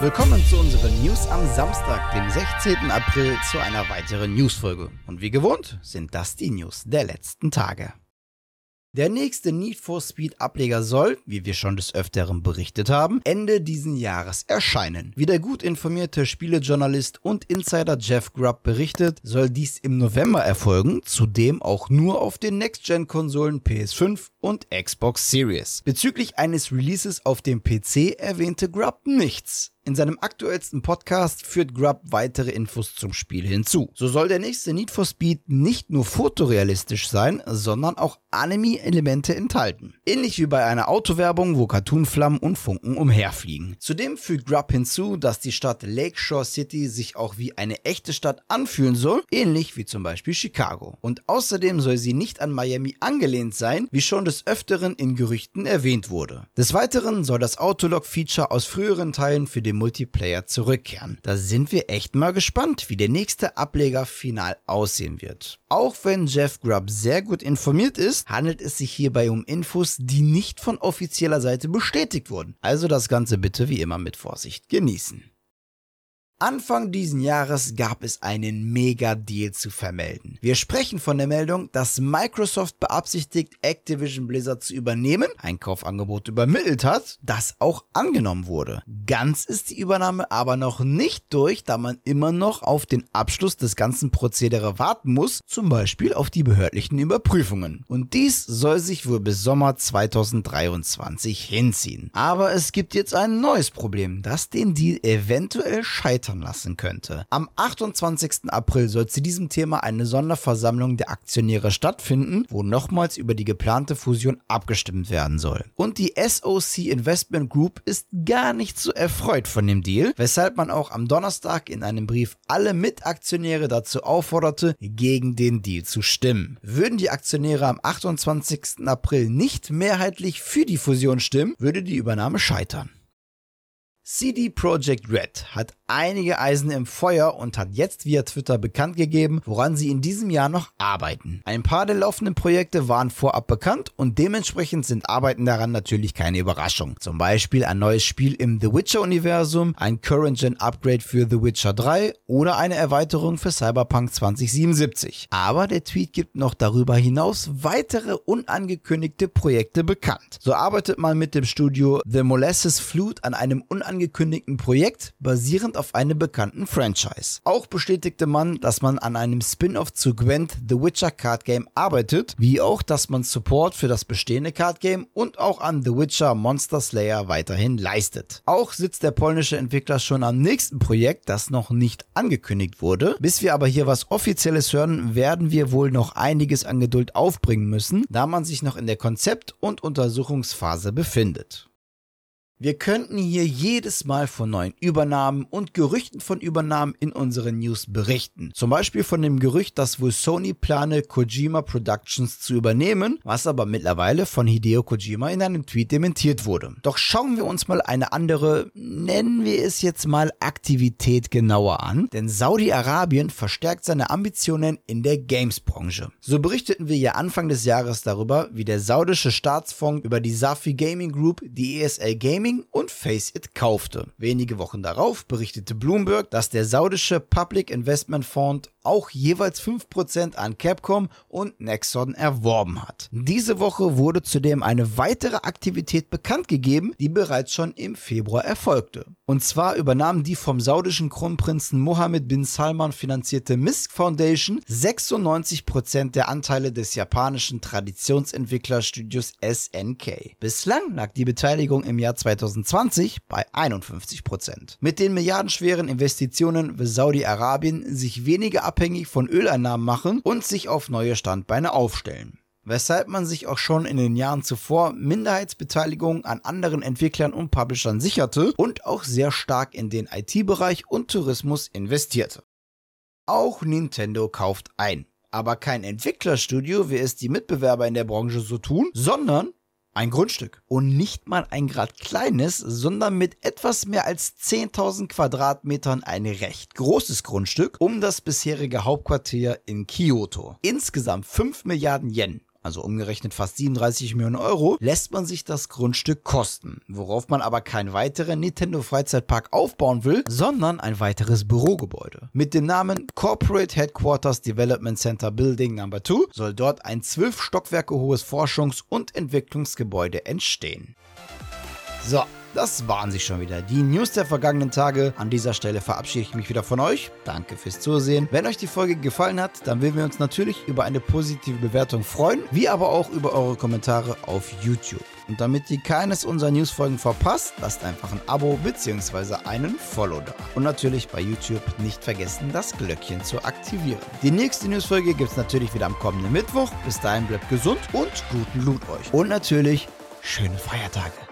Willkommen zu unseren News am Samstag, dem 16. April, zu einer weiteren Newsfolge. Und wie gewohnt sind das die News der letzten Tage. Der nächste Need for Speed Ableger soll, wie wir schon des Öfteren berichtet haben, Ende diesen Jahres erscheinen. Wie der gut informierte Spielejournalist und Insider Jeff Grubb berichtet, soll dies im November erfolgen, zudem auch nur auf den Next-Gen-Konsolen PS5 und Xbox Series. Bezüglich eines Releases auf dem PC erwähnte Grubb nichts. In seinem aktuellsten Podcast führt Grubb weitere Infos zum Spiel hinzu. So soll der nächste Need for Speed nicht nur fotorealistisch sein, sondern auch Anime-Elemente enthalten. Ähnlich wie bei einer Autowerbung, wo Cartoonflammen und Funken umherfliegen. Zudem fügt Grubb hinzu, dass die Stadt Lakeshore City sich auch wie eine echte Stadt anfühlen soll, ähnlich wie zum Beispiel Chicago. Und außerdem soll sie nicht an Miami angelehnt sein, wie schon des Öfteren in Gerüchten erwähnt wurde. Des Weiteren soll das Autolog-Feature aus früheren Teilen für den dem Multiplayer zurückkehren. Da sind wir echt mal gespannt, wie der nächste Ableger final aussehen wird. Auch wenn Jeff Grubb sehr gut informiert ist, handelt es sich hierbei um Infos, die nicht von offizieller Seite bestätigt wurden. Also das Ganze bitte wie immer mit Vorsicht genießen. Anfang diesen Jahres gab es einen Mega-Deal zu vermelden. Wir sprechen von der Meldung, dass Microsoft beabsichtigt, Activision Blizzard zu übernehmen, ein Kaufangebot übermittelt hat, das auch angenommen wurde. Ganz ist die Übernahme aber noch nicht durch, da man immer noch auf den Abschluss des ganzen Prozedere warten muss, zum Beispiel auf die behördlichen Überprüfungen. Und dies soll sich wohl bis Sommer 2023 hinziehen. Aber es gibt jetzt ein neues Problem, das den Deal eventuell scheitern scheitern lassen könnte. Am 28. April soll zu diesem Thema eine Sonderversammlung der Aktionäre stattfinden, wo nochmals über die geplante Fusion abgestimmt werden soll. Und die SOC Investment Group ist gar nicht so erfreut von dem Deal, weshalb man auch am Donnerstag in einem Brief alle Mitaktionäre dazu aufforderte, gegen den Deal zu stimmen. Würden die Aktionäre am 28. April nicht mehrheitlich für die Fusion stimmen, würde die Übernahme scheitern. CD Projekt Red hat einige Eisen im Feuer und hat jetzt via Twitter bekannt gegeben, woran sie in diesem Jahr noch arbeiten. Ein paar der laufenden Projekte waren vorab bekannt und dementsprechend sind Arbeiten daran natürlich keine Überraschung. Zum Beispiel ein neues Spiel im The Witcher-Universum, ein Current-Gen-Upgrade für The Witcher 3 oder eine Erweiterung für Cyberpunk 2077. Aber der Tweet gibt noch darüber hinaus weitere unangekündigte Projekte bekannt. So arbeitet man mit dem Studio The Molasses Flute an einem unangekündigten angekündigten Projekt basierend auf einem bekannten Franchise. Auch bestätigte man, dass man an einem Spin-off zu Gwent The Witcher Card Game arbeitet, wie auch, dass man Support für das bestehende Card Game und auch an The Witcher Monster Slayer weiterhin leistet. Auch sitzt der polnische Entwickler schon am nächsten Projekt, das noch nicht angekündigt wurde. Bis wir aber hier was Offizielles hören, werden wir wohl noch einiges an Geduld aufbringen müssen, da man sich noch in der Konzept- und Untersuchungsphase befindet. Wir könnten hier jedes Mal von neuen Übernahmen und Gerüchten von Übernahmen in unseren News berichten. Zum Beispiel von dem Gerücht, dass wohl Sony plane, Kojima Productions zu übernehmen, was aber mittlerweile von Hideo Kojima in einem Tweet dementiert wurde. Doch schauen wir uns mal eine andere, nennen wir es jetzt mal Aktivität genauer an, denn Saudi-Arabien verstärkt seine Ambitionen in der Games-Branche. So berichteten wir ja Anfang des Jahres darüber, wie der saudische Staatsfonds über die Safi Gaming Group die ESL Gaming Gaming und Face It kaufte. Wenige Wochen darauf berichtete Bloomberg, dass der saudische Public Investment Fund auch jeweils 5% an Capcom und Nexon erworben hat. Diese Woche wurde zudem eine weitere Aktivität bekannt gegeben, die bereits schon im Februar erfolgte. Und zwar übernahm die vom saudischen Kronprinzen Mohammed bin Salman finanzierte Misk Foundation 96% der Anteile des japanischen Traditionsentwicklerstudios SNK. Bislang lag die Beteiligung im Jahr 2020 bei 51%. Mit den milliardenschweren Investitionen will Saudi-Arabien sich weniger abhängig von Öleinnahmen machen und sich auf neue Standbeine aufstellen. Weshalb man sich auch schon in den Jahren zuvor Minderheitsbeteiligung an anderen Entwicklern und Publishern sicherte und auch sehr stark in den IT-Bereich und Tourismus investierte. Auch Nintendo kauft ein. Aber kein Entwicklerstudio, wie es die Mitbewerber in der Branche so tun, sondern ein Grundstück. Und nicht mal ein grad kleines, sondern mit etwas mehr als 10.000 Quadratmetern ein recht großes Grundstück um das bisherige Hauptquartier in Kyoto. Insgesamt 5 Milliarden Yen also umgerechnet fast 37 Millionen Euro, lässt man sich das Grundstück kosten, worauf man aber keinen weiteren Nintendo Freizeitpark aufbauen will, sondern ein weiteres Bürogebäude. Mit dem Namen Corporate Headquarters Development Center Building Number 2 soll dort ein zwölf Stockwerke hohes Forschungs- und Entwicklungsgebäude entstehen. So, das waren sie schon wieder. Die News der vergangenen Tage. An dieser Stelle verabschiede ich mich wieder von euch. Danke fürs Zusehen. Wenn euch die Folge gefallen hat, dann würden wir uns natürlich über eine positive Bewertung freuen, wie aber auch über eure Kommentare auf YouTube. Und damit ihr keines unserer Newsfolgen verpasst, lasst einfach ein Abo bzw. einen Follow da. Und natürlich bei YouTube nicht vergessen, das Glöckchen zu aktivieren. Die nächste Newsfolge gibt es natürlich wieder am kommenden Mittwoch. Bis dahin bleibt gesund und guten Loot euch. Und natürlich schöne Feiertage.